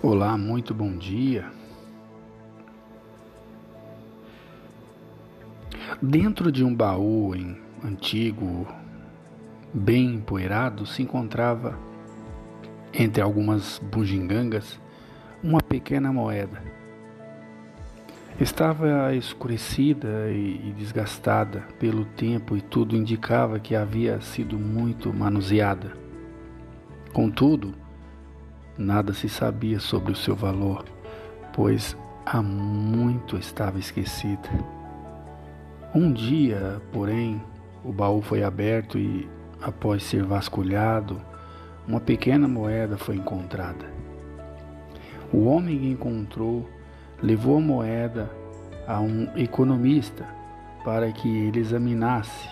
Olá, muito bom dia. Dentro de um baú em, antigo, bem empoeirado, se encontrava, entre algumas bugigangas, uma pequena moeda. Estava escurecida e, e desgastada pelo tempo e tudo indicava que havia sido muito manuseada. Contudo, Nada se sabia sobre o seu valor, pois há muito estava esquecida. Um dia, porém, o baú foi aberto e, após ser vasculhado, uma pequena moeda foi encontrada. O homem que encontrou levou a moeda a um economista para que ele examinasse.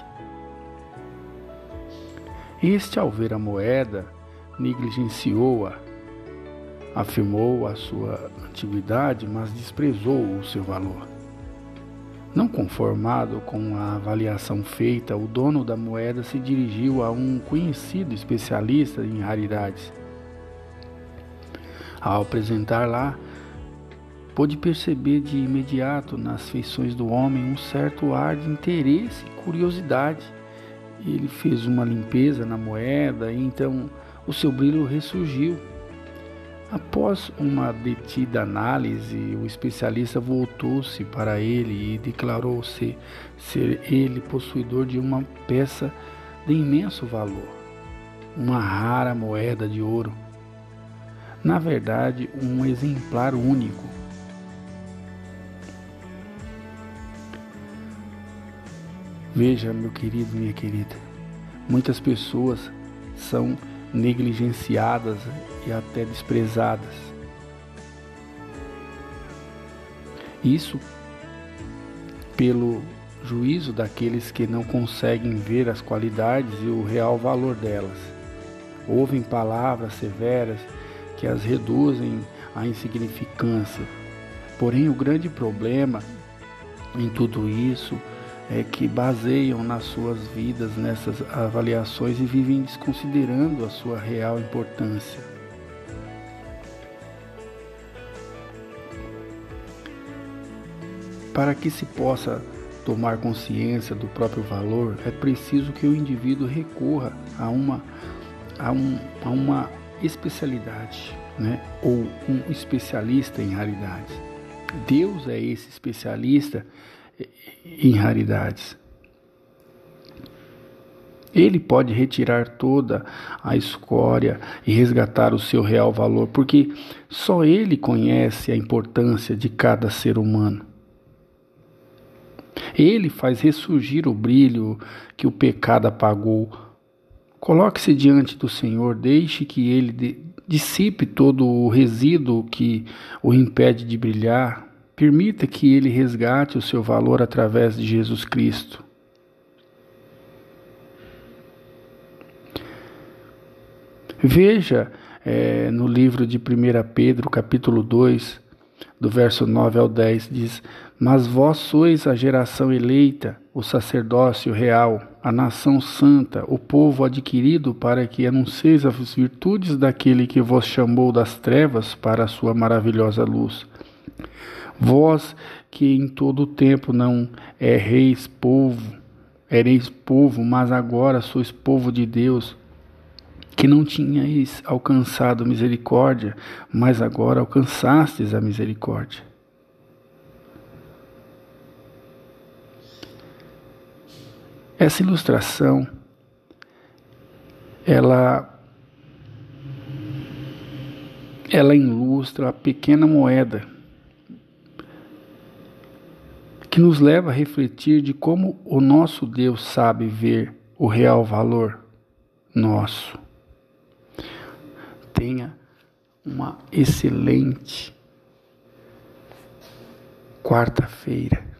Este, ao ver a moeda, negligenciou-a afirmou a sua antiguidade, mas desprezou o seu valor. Não conformado com a avaliação feita, o dono da moeda se dirigiu a um conhecido especialista em raridades. Ao apresentar lá, pôde perceber de imediato nas feições do homem um certo ar de interesse e curiosidade. Ele fez uma limpeza na moeda e então o seu brilho ressurgiu Após uma detida análise, o especialista voltou-se para ele e declarou-se ser ele possuidor de uma peça de imenso valor, uma rara moeda de ouro. Na verdade, um exemplar único. Veja, meu querido, minha querida, muitas pessoas são negligenciadas e até desprezadas. Isso pelo juízo daqueles que não conseguem ver as qualidades e o real valor delas. Ouvem palavras severas que as reduzem à insignificância. Porém, o grande problema em tudo isso é, que baseiam nas suas vidas nessas avaliações e vivem desconsiderando a sua real importância. Para que se possa tomar consciência do próprio valor, é preciso que o indivíduo recorra a uma, a um, a uma especialidade, né? ou um especialista em raridades. Deus é esse especialista em raridades. Ele pode retirar toda a escória e resgatar o seu real valor, porque só ele conhece a importância de cada ser humano. Ele faz ressurgir o brilho que o pecado apagou. Coloque-se diante do Senhor, deixe que ele dissipe todo o resíduo que o impede de brilhar, Permita que Ele resgate o seu valor através de Jesus Cristo. Veja é, no livro de 1 Pedro, capítulo 2, do verso 9 ao 10, diz: Mas vós sois a geração eleita, o sacerdócio real, a nação santa, o povo adquirido, para que anuncieis as virtudes daquele que vos chamou das trevas para a sua maravilhosa luz. Vós que em todo o tempo não erreis povo, ereis povo, mas agora sois povo de Deus, que não tinhais alcançado misericórdia, mas agora alcançastes a misericórdia. Essa ilustração, ela ela ilustra a pequena moeda que nos leva a refletir de como o nosso Deus sabe ver o real valor nosso. Tenha uma excelente quarta-feira.